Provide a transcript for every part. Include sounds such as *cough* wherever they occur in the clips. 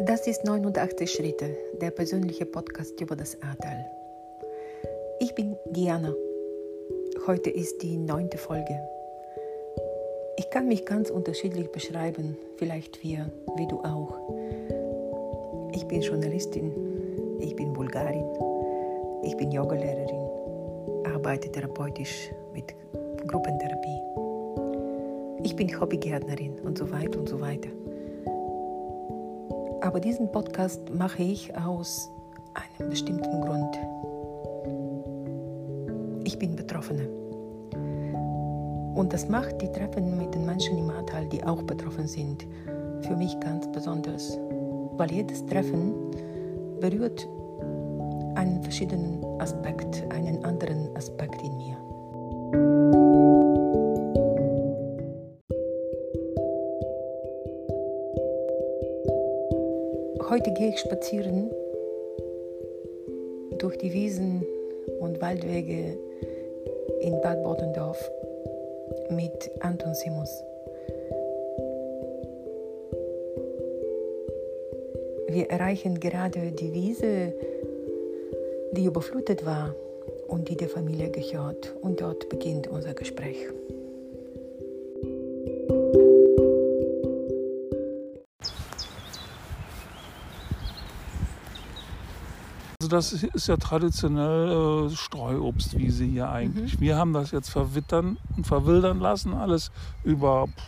Das ist 89 Schritte, der persönliche Podcast über das Ahrtal. Ich bin Diana. Heute ist die neunte Folge. Ich kann mich ganz unterschiedlich beschreiben, vielleicht wir, wie du auch. Ich bin Journalistin, ich bin Bulgarin, ich bin Yogalehrerin, arbeite therapeutisch mit Gruppentherapie. Ich bin Hobbygärtnerin und so weiter und so weiter. Aber diesen Podcast mache ich aus einem bestimmten Grund. Ich bin Betroffene. Und das macht die Treffen mit den Menschen im Ahrtal, die auch betroffen sind, für mich ganz besonders. Weil jedes Treffen berührt einen verschiedenen Aspekt, einen anderen Aspekt in mir. Heute gehe ich spazieren durch die Wiesen und Waldwege in Bad Bodendorf mit Anton Simus. Wir erreichen gerade die Wiese, die überflutet war und die der Familie gehört. Und dort beginnt unser Gespräch. Also das ist ja traditionell äh, Streuobstwiese hier eigentlich. Mhm. Wir haben das jetzt verwittern und verwildern lassen, alles über, pff,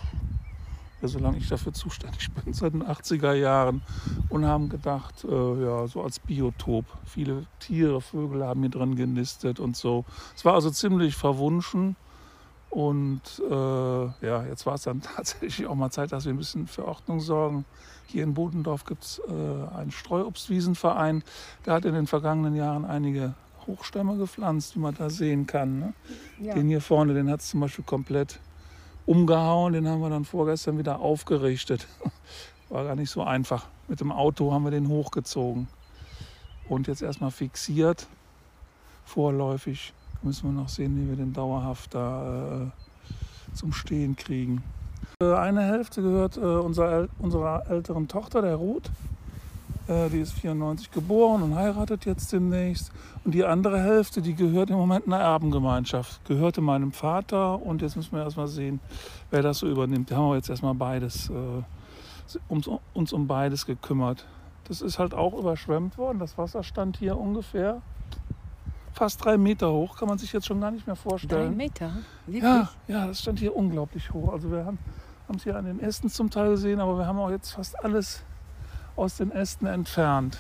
ja, solange ich dafür zuständig *laughs* bin, seit den 80er Jahren und haben gedacht, äh, ja, so als Biotop. Viele Tiere, Vögel haben hier drin genistet und so. Es war also ziemlich verwunschen. Und äh, ja, jetzt war es dann *laughs* tatsächlich auch mal Zeit, dass wir ein bisschen für Ordnung sorgen. Hier in Bodendorf gibt es äh, einen Streuobstwiesenverein. Der hat in den vergangenen Jahren einige Hochstämme gepflanzt, wie man da sehen kann. Ne? Ja. Den hier vorne, den hat es zum Beispiel komplett umgehauen. Den haben wir dann vorgestern wieder aufgerichtet. *laughs* War gar nicht so einfach. Mit dem Auto haben wir den hochgezogen. Und jetzt erstmal fixiert, vorläufig. Müssen wir noch sehen, wie wir den dauerhaft da äh, zum Stehen kriegen. Äh, Eine Hälfte gehört äh, unserer, äl- unserer älteren Tochter, der Ruth. Äh, Die ist 94 geboren und heiratet jetzt demnächst. Und die andere Hälfte, die gehört im Moment einer Erbengemeinschaft. Gehörte meinem Vater und jetzt müssen wir erstmal sehen, wer das so übernimmt. Da haben wir jetzt erstmal beides, äh, uns, uns um beides gekümmert. Das ist halt auch überschwemmt worden. Das Wasser stand hier ungefähr fast drei Meter hoch. Kann man sich jetzt schon gar nicht mehr Drei vorstellen. Meter? Wirklich? Ja, ja, das stand hier unglaublich hoch. Also wir haben es hier an den Ästen zum Teil gesehen, aber wir haben auch jetzt fast alles aus den Ästen entfernt.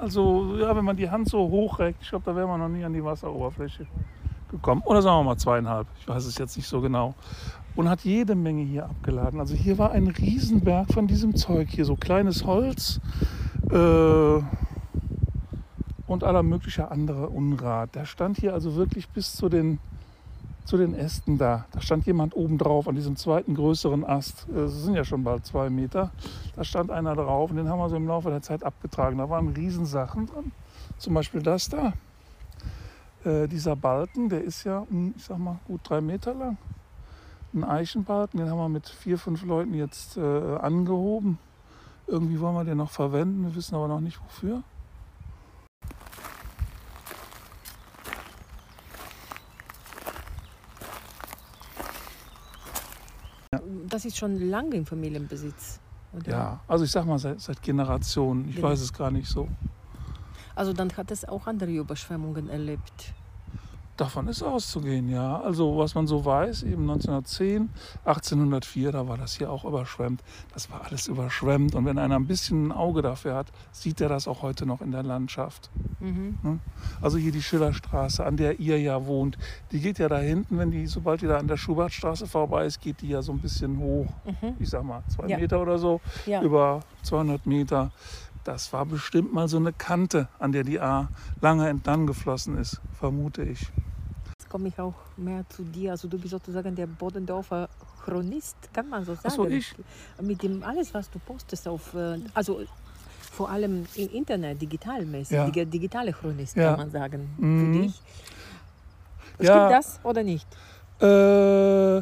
Also ja, wenn man die Hand so hochreckt, ich glaube, da wäre man noch nie an die Wasseroberfläche gekommen. Oder sagen wir mal zweieinhalb, ich weiß es jetzt nicht so genau. Und hat jede Menge hier abgeladen. Also hier war ein Riesenberg von diesem Zeug hier, so kleines Holz äh, und aller möglicher andere Unrat. Der stand hier also wirklich bis zu den zu den Ästen da. Da stand jemand oben drauf an diesem zweiten größeren Ast. Äh, Es sind ja schon bald zwei Meter. Da stand einer drauf und den haben wir so im Laufe der Zeit abgetragen. Da waren Riesensachen dran. Zum Beispiel das da. Äh, dieser Balken, der ist ja, ich sag mal, gut drei Meter lang. Ein Eichenbalken, den haben wir mit vier, fünf Leuten jetzt äh, angehoben. Irgendwie wollen wir den noch verwenden, wir wissen aber noch nicht wofür. Das ist schon lange im Familienbesitz. Oder? Ja, also ich sag mal seit, seit Generationen. Ich Genau. weiß es gar nicht so. Also dann hat es auch andere Überschwemmungen erlebt. Davon ist auszugehen, ja. Also was man so weiß, eben 1910, 1804, da war das hier auch überschwemmt. Das war alles überschwemmt. Und wenn einer ein bisschen ein Auge dafür hat, sieht er das auch heute noch in der Landschaft. Mhm. Also hier die Schillerstraße, an der ihr ja wohnt, die geht ja da hinten, wenn die, sobald die da an der Schubertstraße vorbei ist, geht die ja so ein bisschen hoch. Mhm. Ich sag mal, zwei Ja. Meter oder so, Ja. über 200 Meter. Das war bestimmt mal so eine Kante, an der die A lange entlang geflossen ist, vermute ich. Komme ich auch mehr zu dir. Also du bist sozusagen der Bodendorfer Chronist, kann man so sagen. Ach so, ich? Mit dem alles, was du postest auf, äh, also vor allem im Internet, digitalmäßig, Ja. Digi- digitale Chronist, Ja. kann man sagen, Mhm. für dich. Ja. Stimmt das oder nicht? Äh,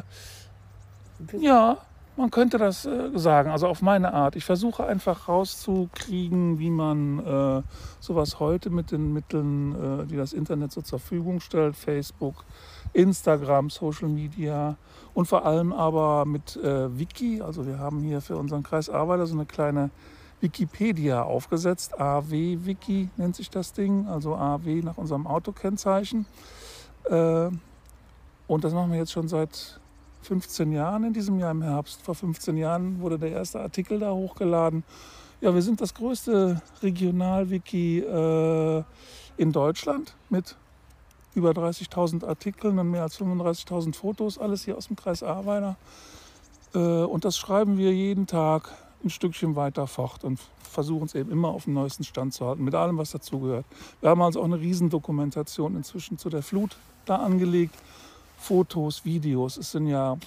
ja, man könnte das äh, sagen, also auf meine Art. Ich versuche einfach rauszukriegen, wie man äh, sowas heute mit den Mitteln, äh, die das Internet zur Verfügung stellt, Facebook, Instagram, Social Media und vor allem aber mit äh, Wiki. Also wir haben hier für unseren Kreis Arbeiter so eine kleine Wikipedia aufgesetzt. AW-Wiki nennt sich das Ding, also AW nach unserem Autokennzeichen. Äh, und das machen wir jetzt schon seit 15 Jahren in diesem Jahr im Herbst. Vor 15 Jahren wurde der erste Artikel da hochgeladen. Ja, wir sind das größte Regional-Wiki äh, in Deutschland mit über 30.000 Artikeln und mehr als 35.000 Fotos, alles hier aus dem Kreis Ahrweiler. Äh, und das schreiben wir jeden Tag ein Stückchen weiter fort und versuchen es eben immer auf dem neuesten Stand zu halten, mit allem, was dazugehört. Wir haben also auch eine Riesendokumentation inzwischen zu der Flut da angelegt Fotos, Videos. Es sind ja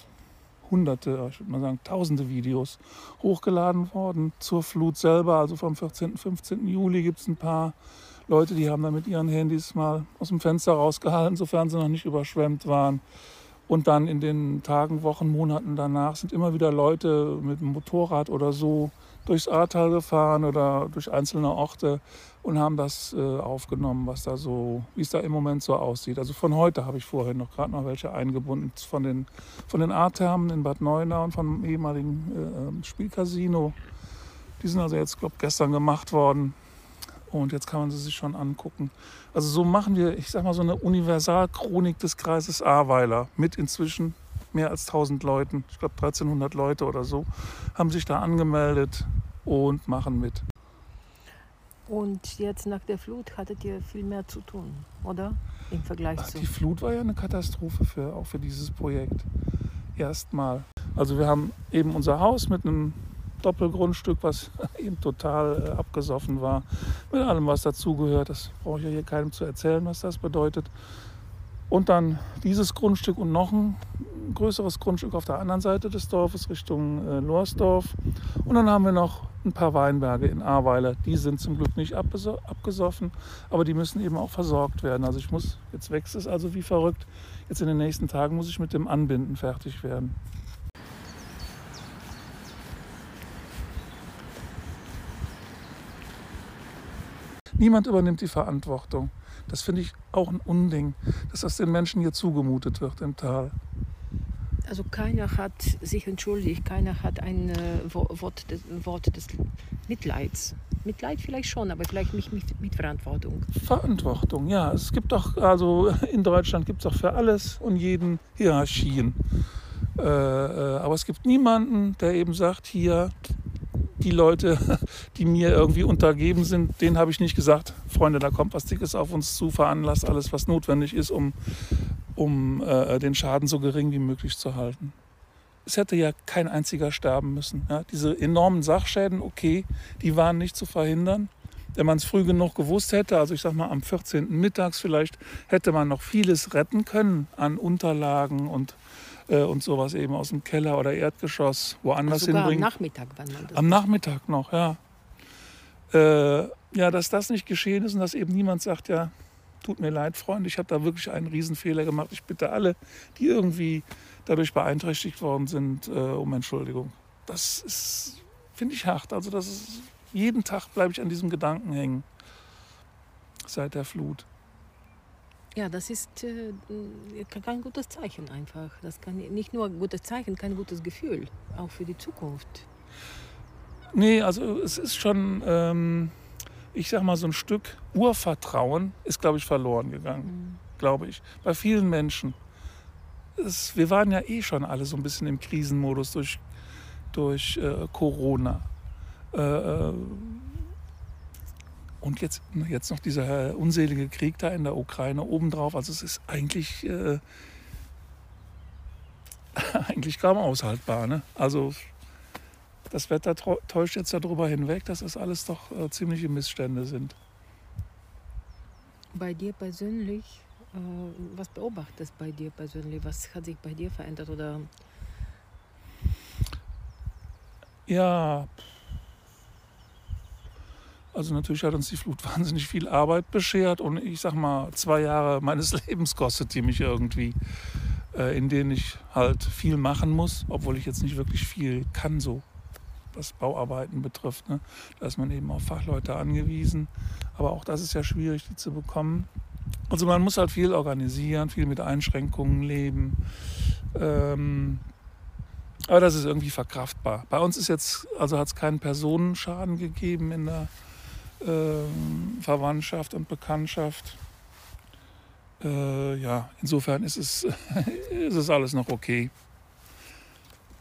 hunderte, ich würde mal sagen tausende Videos hochgeladen worden zur Flut selber. Also vom 14., 15. Juli gibt es ein paar Leute, die haben da mit ihren Handys mal aus dem Fenster rausgehalten, sofern sie noch nicht überschwemmt waren. Und dann in den Tagen, Wochen, Monaten danach sind immer wieder Leute mit dem Motorrad oder so durchs Ahrtal gefahren oder durch einzelne Orte und haben das äh, aufgenommen, was da so, wie es da im Moment so aussieht. Also von heute habe ich vorher noch gerade noch welche eingebunden von den, von den Ahrthermen in Bad Neuenahr und vom ehemaligen äh, ähm, Spielcasino. Die sind also jetzt, glaube ich, gestern gemacht worden. Und jetzt kann man sie sich schon angucken. Also so machen wir, ich sag mal, so eine Universalchronik des Kreises Ahrweiler mit inzwischen mehr als 1000 Leuten, ich glaube 1300 Leute oder so, haben sich da angemeldet und machen mit. Und jetzt nach der Flut hattet ihr viel mehr zu tun, oder? Im Vergleich Ach, zu. Die Flut war ja eine Katastrophe für, auch für dieses Projekt. Erstmal. Also wir haben eben unser Haus mit einem Doppelgrundstück, was *laughs* eben total äh, abgesoffen war. Mit allem, was dazugehört. Das brauche ich ja hier keinem zu erzählen, was das bedeutet. Und dann dieses Grundstück und noch ein größeres Grundstück auf der anderen Seite des Dorfes Richtung äh, Lorsdorf. Und dann haben wir noch ein paar Weinberge in Ahrweiler. Die sind zum Glück nicht abgesoffen, aber die müssen eben auch versorgt werden. Also ich muss, jetzt wächst es also wie verrückt. Jetzt in den nächsten Tagen muss ich mit dem Anbinden fertig werden. Niemand übernimmt die Verantwortung. Das finde ich auch ein Unding, dass das den Menschen hier zugemutet wird im Tal. Also keiner hat sich entschuldigt, keiner hat ein äh, Wort, des, Wort des Mitleids. Mitleid vielleicht schon, aber vielleicht nicht mit, mit Verantwortung. Verantwortung, ja. Es gibt doch, also in Deutschland gibt es doch für alles und jeden Hierarchien. Äh, äh, aber es gibt niemanden, der eben sagt, hier, die Leute, *laughs* die mir irgendwie untergeben sind, denen habe ich nicht gesagt, Freunde, da kommt was Dickes auf uns zu, veranlasst alles, was notwendig ist, um, um äh, den Schaden so gering wie möglich zu halten. Es hätte ja kein einziger sterben müssen. Ja? Diese enormen Sachschäden, okay, die waren nicht zu verhindern. Wenn man es früh genug gewusst hätte, also ich sag mal am 14. mittags vielleicht, hätte man noch vieles retten können an Unterlagen und äh, und sowas eben aus dem Keller oder Erdgeschoss woanders sogar hinbringen. Am Nachmittag wann man das Am Nachmittag noch, ja. Äh, ja, dass das nicht geschehen ist und dass eben niemand sagt, ja, tut mir leid, Freund, ich habe da wirklich einen Riesenfehler gemacht. Ich bitte alle, die irgendwie dadurch beeinträchtigt worden sind, äh, um Entschuldigung. Das ist, finde ich, hart. Also das ist, jeden Tag bleibe ich an diesem Gedanken hängen. Seit der Flut. Ja, das ist äh, kein gutes Zeichen einfach. Das kann nicht nur ein gutes Zeichen, kein gutes Gefühl, auch für die Zukunft. Nee, also es ist schon, ähm, ich sag mal, so ein Stück Urvertrauen ist, glaube ich, verloren gegangen, mhm. glaube ich, bei vielen Menschen. Es, wir waren ja eh schon alle so ein bisschen im Krisenmodus durch, durch äh, Corona. Äh, äh und jetzt, jetzt noch dieser unselige Krieg da in der Ukraine obendrauf. Also es ist eigentlich, äh, *laughs* eigentlich kaum aushaltbar. Ne? Also das Wetter täuscht jetzt darüber hinweg, dass das alles doch äh, ziemliche Missstände sind. Bei dir persönlich, äh, was beobachtest bei dir persönlich? Was hat sich bei dir verändert? Oder? Ja, also natürlich hat uns die Flut *laughs* wahnsinnig viel Arbeit beschert und ich sag mal, zwei Jahre meines *laughs* Lebens kostet die mich irgendwie. äh, in denen ich halt viel machen muss, obwohl ich jetzt nicht wirklich viel kann, so was Bauarbeiten betrifft. Ne? Da ist man eben auf Fachleute angewiesen. Aber auch das ist ja schwierig, die zu bekommen. Also man muss halt viel organisieren, viel mit Einschränkungen leben. Ähm, aber das ist irgendwie verkraftbar. Bei uns ist jetzt, also hat es keinen Personenschaden gegeben in der äh, Verwandtschaft und Bekanntschaft. Äh, ja, insofern ist es, *laughs* ist es alles noch okay.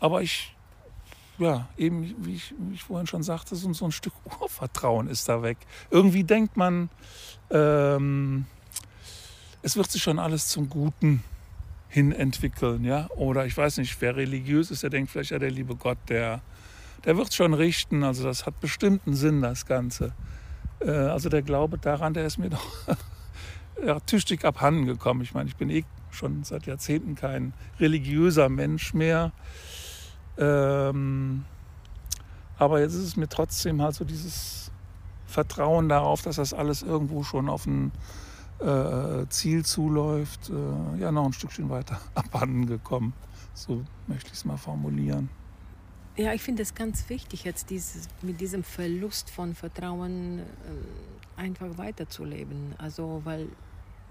Aber ich, ja, eben, wie ich, wie ich vorhin schon sagte, so, ein Stück *laughs* Urvertrauen ist da weg. Irgendwie denkt man, ähm, es wird sich schon alles zum Guten hin entwickeln, ja. Oder ich weiß nicht, wer religiös ist, der denkt vielleicht, ja, der liebe Gott, der, der wird schon richten. Also das hat bestimmten Sinn, das Ganze. Äh, also der Glaube daran, der ist mir *laughs* doch ja, tüchtig abhanden gekommen. Ich meine, ich bin eh schon seit Jahrzehnten kein religiöser Mensch mehr. Ähm, aber jetzt ist es mir trotzdem halt so dieses Vertrauen darauf, dass das alles irgendwo schon auf ein äh, Ziel zuläuft, äh, ja, noch ein Stückchen weiter *laughs* abhanden gekommen. So möchte ich es mal formulieren. Ja, ich finde es ganz wichtig, jetzt dieses, mit diesem Verlust von Vertrauen äh, einfach weiterzuleben. Also, weil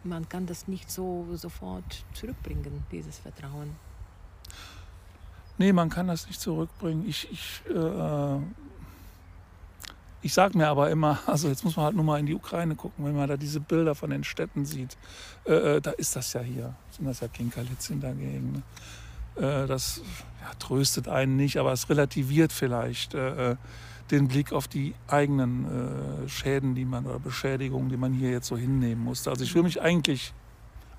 man kann das nicht so sofort zurückbringen, dieses Vertrauen. Nee, man kann das nicht zurückbringen. Ich, ich äh, ich sage mir aber immer, *laughs* also jetzt muss man halt nur mal in die Ukraine gucken, wenn man da diese Bilder von den Städten sieht, äh, äh da ist das ja hier, sind das ja Kinkerlitzchen dagegen. Ne? Äh, das ja, tröstet einen nicht, aber es relativiert vielleicht äh, äh den Blick auf die eigenen äh, Schäden, die man oder Beschädigungen, die man hier jetzt so hinnehmen musste. Also ich fühle mich eigentlich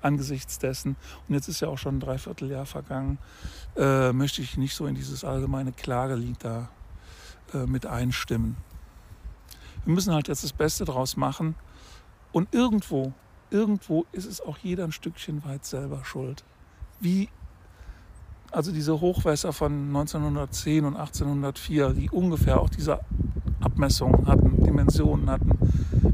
angesichts dessen, und jetzt ist ja auch schon ein Dreivierteljahr vergangen, möchte ich nicht so in dieses allgemeine Klagelied da mit einstimmen. Wir müssen halt jetzt das Beste draus machen. Und irgendwo, irgendwo ist es auch jeder ein Stückchen weit selber schuld. Wie also diese Hochwässer von 1910 und 1804, die ungefähr auch diese Abmessungen hatten, Dimensionen hatten,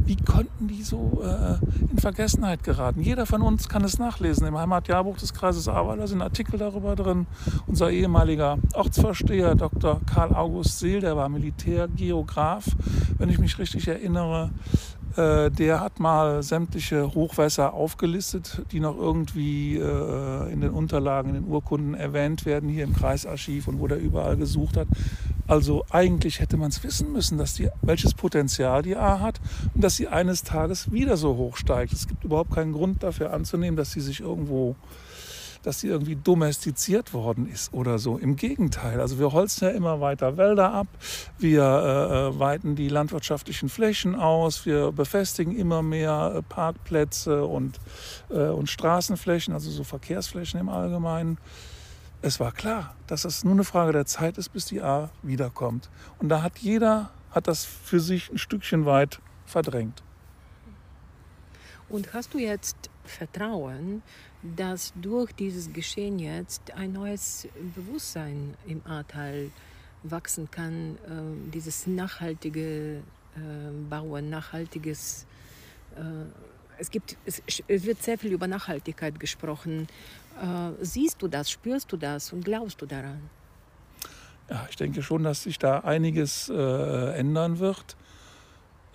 wie konnten die so äh, in Vergessenheit geraten? Jeder von uns kann es nachlesen. Im Heimatjahrbuch des Kreises Ahrweiler sind Artikel darüber drin. Unser ehemaliger Ortsvorsteher Dr. Karl August Seel, der war Militärgeograf, wenn ich mich richtig erinnere, äh, der hat mal sämtliche Hochwässer aufgelistet, die noch irgendwie äh, in den Unterlagen, in den Urkunden erwähnt werden, hier im Kreisarchiv und wo der überall gesucht hat. Also eigentlich hätte man es wissen müssen, dass die, welches Potenzial die A hat und dass sie eines Tages wieder so hoch steigt. Es gibt überhaupt keinen Grund dafür anzunehmen, dass sie sich irgendwo dass sie irgendwie domestiziert worden ist oder so. Im Gegenteil, also wir holzen ja immer weiter Wälder ab, wir äh, äh, weiten die landwirtschaftlichen Flächen aus, wir befestigen immer mehr äh, Parkplätze und, äh, und Straßenflächen, also so Verkehrsflächen im Allgemeinen. Es war klar, dass es nur eine Frage der Zeit ist, bis die A wiederkommt. Und da hat jeder hat das für sich ein Stückchen weit verdrängt. Und hast du jetzt Vertrauen, dass durch dieses Geschehen jetzt ein neues Bewusstsein im Ahrtal wachsen kann, äh, dieses nachhaltige äh, Bauen, nachhaltiges. Äh, es, gibt, es, es, wird sehr viel über Nachhaltigkeit gesprochen. Äh, siehst du das, spürst du das und glaubst du daran? Ja, ich denke schon, dass sich da einiges äh, ändern wird.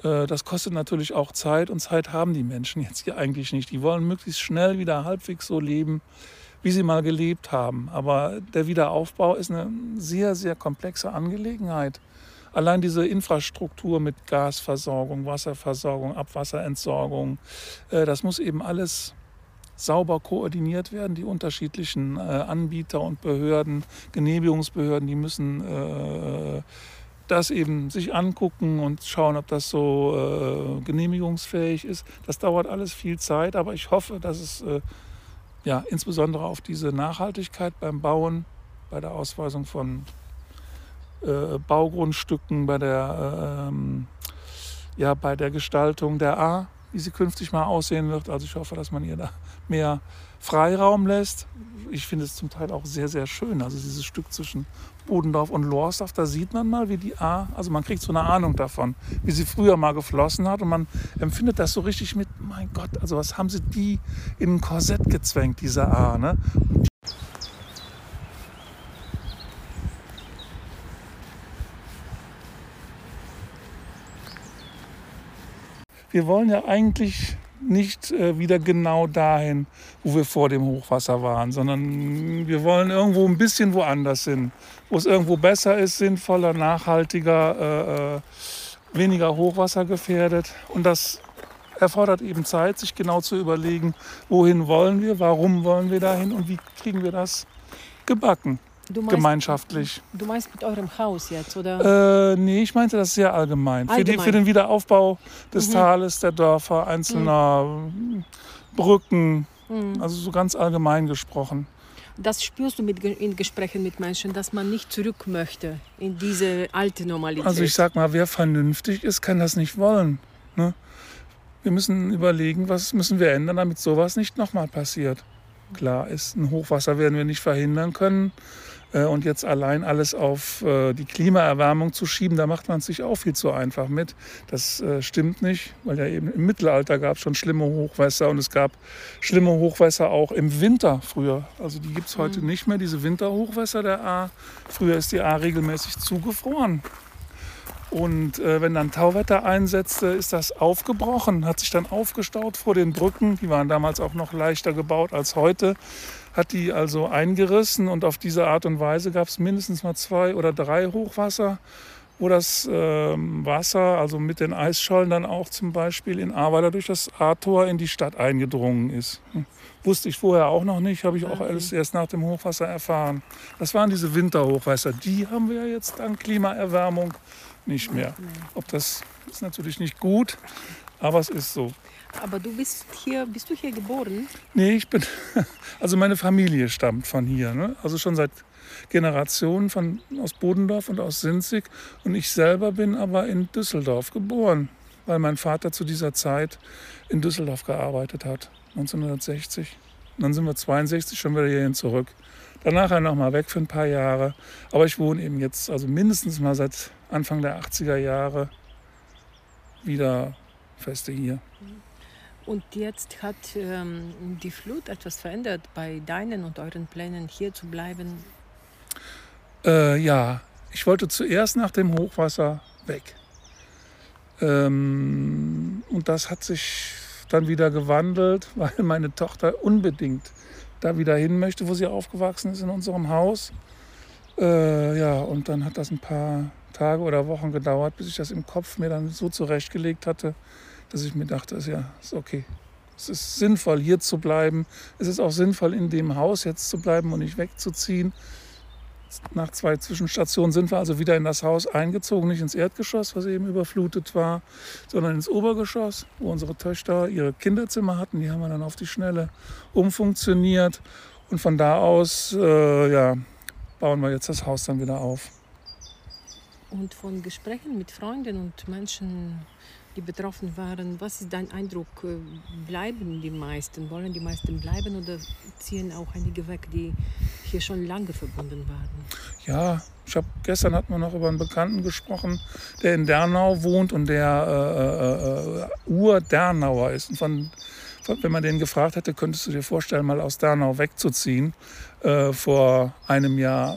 Äh, das kostet natürlich auch Zeit und Zeit haben die Menschen jetzt hier eigentlich nicht. Die wollen möglichst schnell wieder halbwegs so leben, wie sie mal gelebt haben. Aber der Wiederaufbau ist eine sehr, sehr komplexe Angelegenheit. Allein diese Infrastruktur mit Gasversorgung, Wasserversorgung, Abwasserentsorgung, äh, das muss eben alles sauber koordiniert werden. Die unterschiedlichen äh, Anbieter und Behörden, Genehmigungsbehörden, die müssen das eben sich angucken und schauen, ob das so äh, genehmigungsfähig ist. Das dauert alles viel Zeit, aber ich hoffe, dass es äh, ja, insbesondere auf diese Nachhaltigkeit beim Bauen, bei der Ausweisung von äh, Baugrundstücken, bei der, ähm, ja, bei der Gestaltung der A, wie sie künftig mal aussehen wird. Also ich hoffe, dass man ihr da mehr Freiraum lässt. Ich finde es zum Teil auch sehr, sehr schön. Also dieses Stück zwischen Bodendorf und Lorsdorf, da sieht man mal, wie die A, also man kriegt so eine Ahnung davon, wie sie früher mal geflossen hat und man empfindet das so richtig mit, mein Gott, also was haben sie die in ein Korsett gezwängt, diese A, ne? Wir wollen ja eigentlich nicht äh, wieder genau dahin, wo wir vor dem Hochwasser waren, sondern wir wollen irgendwo ein bisschen woanders hin, wo es irgendwo besser ist, sinnvoller, nachhaltiger, äh, äh, weniger Hochwasser gefährdet. Und das erfordert eben Zeit, sich genau zu überlegen, wohin wollen wir, warum wollen wir dahin und wie kriegen wir das gebacken. Du meinst, gemeinschaftlich. Du meinst mit eurem Haus jetzt, oder? Äh, nee, ich meinte das sehr allgemein. allgemein. Für, die, für, den Wiederaufbau des mhm. Tales, der Dörfer, einzelner mhm. Brücken, mhm. also so ganz allgemein gesprochen. Das spürst du mit, in Gesprächen mit Menschen, dass man nicht zurück möchte in diese alte Normalität. Also ich sag mal, wer vernünftig ist, kann das nicht wollen. Ne? Wir müssen überlegen, was müssen wir ändern, damit sowas nicht nochmal passiert. Klar ist, ein Hochwasser werden wir nicht verhindern können. Äh, und jetzt allein alles auf äh, die Klimaerwärmung zu schieben, da macht man es sich auch viel zu einfach mit. Das äh, stimmt nicht, weil ja eben im Mittelalter gab es schon schlimme Hochwässer und es gab schlimme Hochwässer auch im Winter früher. Also die gibt es heute mhm. nicht mehr, diese Winterhochwässer der A. Früher ist die A regelmäßig zugefroren. Und äh, wenn dann Tauwetter einsetzte, ist das aufgebrochen, hat sich dann aufgestaut vor den Brücken. Die waren damals auch noch leichter gebaut als heute hat die also eingerissen und auf diese Art und Weise gab es mindestens mal zwei oder drei Hochwasser, wo das äh, Wasser, also mit den Eisschollen dann auch zum Beispiel in Ahrweiler durch das A-Tor in die Stadt eingedrungen ist. Hm. Wusste ich vorher auch noch nicht, habe ich auch alles erst nach dem Hochwasser erfahren. Das waren diese Winterhochwasser. Die haben wir jetzt dank Klimaerwärmung nicht mehr. Ob das ist natürlich nicht gut, aber es ist so. Aber du bist hier, bist du hier geboren? Nee, ich bin, *laughs* also meine Familie stammt von hier. Ne? Also schon seit Generationen von, aus Bodendorf und aus Sinzig. Und ich selber bin aber in Düsseldorf geboren, weil mein Vater zu dieser Zeit in Düsseldorf gearbeitet hat, 1960. Und dann sind wir 62 schon wieder hierhin zurück. Danach noch mal weg für ein paar Jahre. Aber ich wohne eben jetzt, also mindestens mal seit Anfang der 80er Jahre wieder feste hier. Und jetzt hat ähm, die Flut etwas verändert bei deinen und euren Plänen, hier zu bleiben? Äh, ja, ich wollte zuerst nach dem Hochwasser weg. Ähm, und das hat sich dann wieder gewandelt, *laughs* weil meine Tochter unbedingt da wieder hin möchte, wo sie aufgewachsen ist, in unserem Haus. Äh, ja, und dann hat das ein paar Tage oder Wochen gedauert, bis ich das im Kopf mir dann so zurechtgelegt hatte, dass ich mir dachte, ja, ist okay. Es ist sinnvoll, hier zu bleiben. Es ist auch sinnvoll, in dem Haus jetzt zu bleiben und nicht wegzuziehen. Nach zwei Zwischenstationen sind wir also wieder in das Haus eingezogen, nicht ins Erdgeschoss, was eben überflutet war, sondern ins Obergeschoss, wo unsere Töchter ihre Kinderzimmer hatten. Die haben wir dann auf die Schnelle umfunktioniert. Und von da aus äh, ja, bauen wir jetzt das Haus dann wieder auf. Und von Gesprächen mit Freunden und Menschen die betroffen waren. Was ist dein Eindruck? Äh, bleiben die meisten? Wollen die meisten bleiben oder ziehen auch einige weg, die hier schon lange verbunden waren? Ja, ich habe gestern hatten wir noch über einen Bekannten gesprochen, der in Dernau wohnt und der äh, äh, äh Ur-Dernauer ist. Und von, wenn man den gefragt hätte, könntest du dir vorstellen, mal aus Dernau wegzuziehen äh, vor einem Jahr,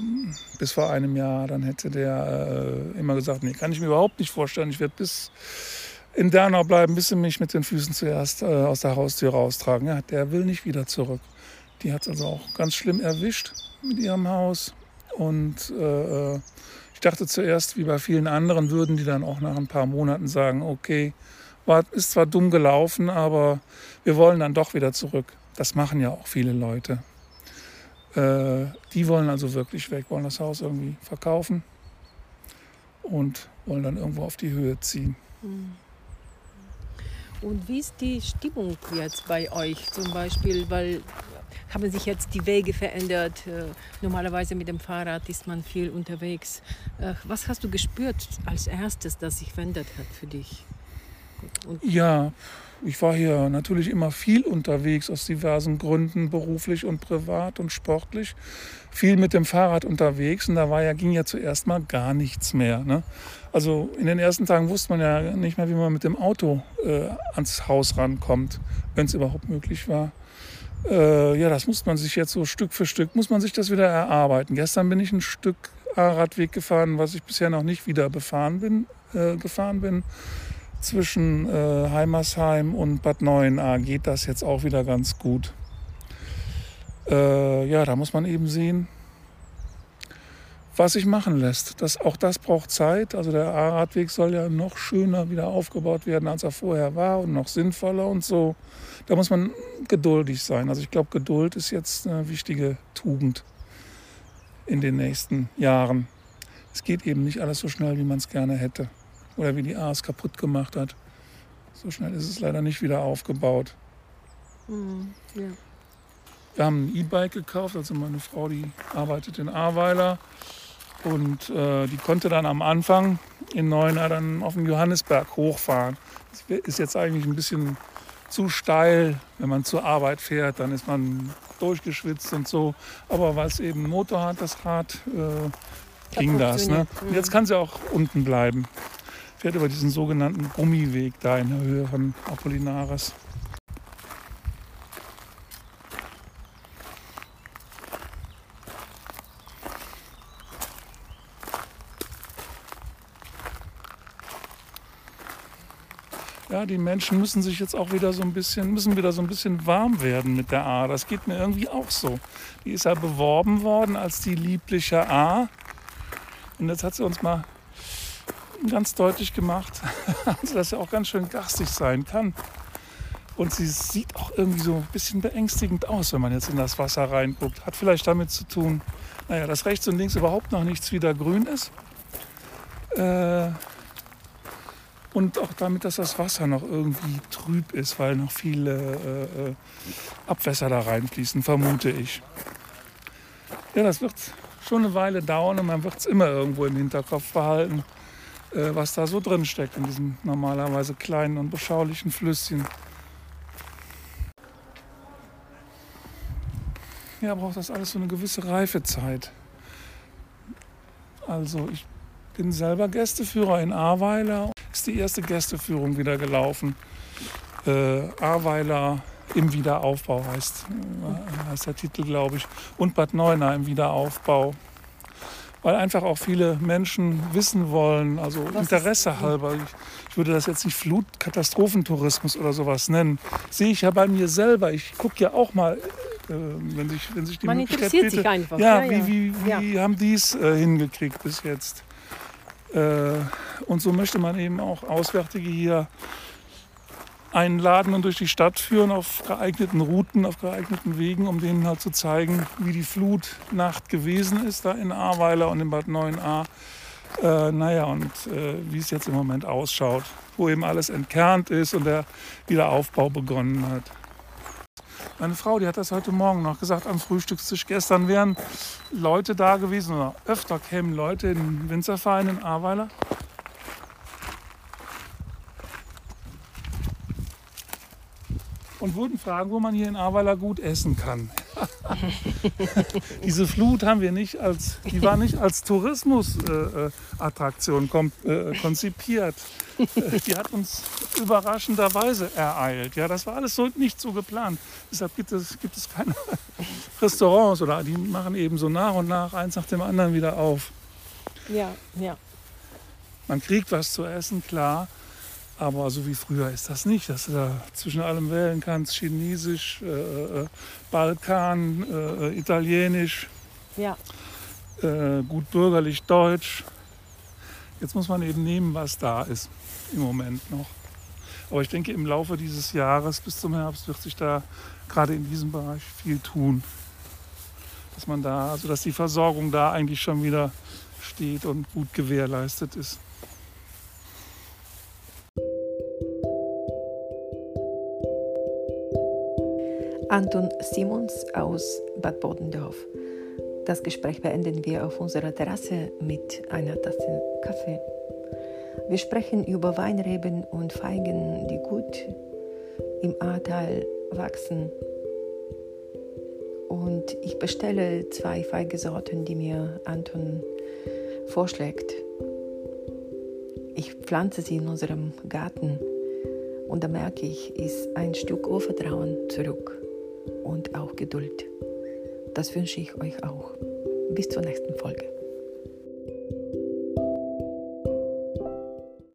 bis vor einem Jahr, dann hätte der äh, immer gesagt, nee, kann ich mir überhaupt nicht vorstellen. Ich werde bis in Dernau bleiben, bis sie mich mit den Füßen zuerst äh, aus der Haustür raustragen. Ja, der will nicht wieder zurück. Die hat es also auch ganz schlimm erwischt mit ihrem Haus. Und äh, ich dachte zuerst, wie bei vielen anderen, würden die dann auch nach ein paar Monaten sagen, okay, war, ist zwar dumm gelaufen, aber wir wollen dann doch wieder zurück. Das machen ja auch viele Leute. Äh, die wollen also wirklich weg, wollen das Haus irgendwie verkaufen und wollen dann irgendwo auf die Höhe ziehen. Mhm. Und wie ist die Stimmung jetzt bei euch zum Beispiel? Weil haben sich jetzt die Wege verändert? Äh, normalerweise mit dem Fahrrad ist man viel unterwegs. Äh, was hast du gespürt als erstes, das sich verändert hat für dich? Und ja, ich war hier natürlich immer viel unterwegs aus diversen Gründen, beruflich und privat und sportlich. Viel mit dem Fahrrad unterwegs und da war ja, ging ja zuerst mal gar nichts mehr. Ne? Also in den ersten Tagen wusste man ja nicht mehr, wie man mit dem Auto äh, ans Haus rankommt, wenn es überhaupt möglich war. Äh, ja, das muss man sich jetzt so Stück für Stück, muss man sich das wieder erarbeiten. Gestern bin ich ein Stück Radweg gefahren, was ich bisher noch nicht wieder befahren bin, äh, gefahren bin. Zwischen äh, Heimersheim und Bad Neuenahr geht das jetzt auch wieder ganz gut. Äh, ja, da muss man eben sehen, was sich machen lässt. Das, auch das braucht Zeit. Also der A-Radweg soll ja noch schöner wieder aufgebaut werden, als er vorher war und noch sinnvoller und so. Da muss man geduldig sein. Also ich glaube, Geduld ist jetzt eine wichtige Tugend in den nächsten Jahren. Es geht eben nicht alles so schnell, wie man es gerne hätte oder wie die A es kaputt gemacht hat. So schnell ist es leider nicht wieder aufgebaut. Mhm, ja. Wir haben ein E-Bike gekauft, also meine Frau, die arbeitet in Ahrweiler und äh, die konnte dann am Anfang in Neuner dann auf den Johannesberg hochfahren. Das ist jetzt eigentlich ein bisschen zu steil, wenn man zur Arbeit fährt, dann ist man durchgeschwitzt und so. Aber weil es eben Motor hat, das Rad, äh, ging das. Ne? Und jetzt kann sie auch unten bleiben. Fährt über diesen sogenannten Gummiweg da in der Höhe von Apollinaris. ja, die Menschen müssen sich jetzt auch wieder so ein bisschen, müssen wieder so ein bisschen warm werden mit der A. Das geht mir irgendwie auch so. Die ist ja beworben worden als die liebliche A. Und jetzt hat sie uns mal ganz deutlich gemacht, *laughs* dass das ja auch ganz schön garstig sein kann. Und sie sieht auch irgendwie so ein bisschen beängstigend aus, wenn man jetzt in das Wasser reinguckt. Hat vielleicht damit zu tun, naja, dass rechts und links überhaupt noch nichts wieder grün ist. Äh, und auch damit, dass das Wasser noch irgendwie trüb ist, weil noch viele äh, äh, Abwässer da reinfließen, vermute ich. Ja, das wird schon eine Weile dauern und man wird es immer irgendwo im Hinterkopf behalten, äh, was da so drin steckt in diesem normalerweise kleinen und beschaulichen Flüsschen. Ja, braucht das alles so eine gewisse Reifezeit. Also ich bin selber Gästeführer in Ahrweiler ist die erste Gästeführung wieder gelaufen. Äh, Ahrweiler im Wiederaufbau heißt, äh, heißt der Titel, glaube ich. Und Bad Neuenahr im Wiederaufbau. Weil einfach auch viele Menschen wissen wollen, also Was Interesse halber. Ich, ich, würde das jetzt nicht Flutkatastrofentourismus oder sowas nennen. Sehe ich ja bei mir selber. Ich gucke ja auch mal, äh, wenn, sich, wenn sich die Man Möglichkeit interessiert sich einfach. Ja, ja, wie, wie, wie ja. haben die es äh, hingekriegt bis jetzt? Äh, und so möchte man eben auch Auswärtige hier einladen und durch die Stadt führen auf geeigneten Routen, auf geeigneten Wegen, um denen halt zu zeigen, wie die Flutnacht gewesen ist da in Ahrweiler und in Bad 9a. Äh, naja, und äh, wie es jetzt im Moment ausschaut, wo eben alles entkernt ist und der Wiederaufbau begonnen hat. Meine Frau, die hat das heute Morgen noch gesagt am Frühstückstisch. Gestern wären Leute da gewesen oder öfter kämen Leute in den Winzerverein in Ahrweiler. Und würden fragen, wo man hier in Ahrweiler gut essen kann. *laughs* Diese Flut haben wir nicht als, die war nicht als Tourismusattraktion äh, äh, konzipiert. Äh, die hat uns überraschenderweise ereilt. Ja, das war alles so nicht so geplant. Deshalb gibt es, gibt es keine *laughs* Restaurants oder die machen eben so nach und nach eins nach dem anderen wieder auf. Ja, ja. Man kriegt was zu essen, klar. Aber so wie früher ist das nicht, dass du da zwischen allem wählen kannst. Chinesisch, äh, äh, Balkan, äh, Italienisch, ja. äh, gut bürgerlich Deutsch. Jetzt muss man eben nehmen, was da ist im Moment noch. Aber ich denke, im Laufe dieses Jahres bis zum Herbst wird sich da gerade in diesem Bereich viel tun. Dass man da, also dass die Versorgung da eigentlich schon wieder steht und gut gewährleistet ist. Anton Simons aus Bad Bodendorf. Das Gespräch beenden wir auf unserer Terrasse mit einer Tasse Kaffee. Wir sprechen über Weinreben und Feigen, die gut im Ahrtal wachsen. Und ich bestelle zwei Feigesorten, die mir Anton vorschlägt. Ich pflanze sie in unserem Garten und da merke ich, ist ein Stück Urvertrauen zurück und auch Geduld. Das wünsche ich euch auch. Bis zur nächsten Folge.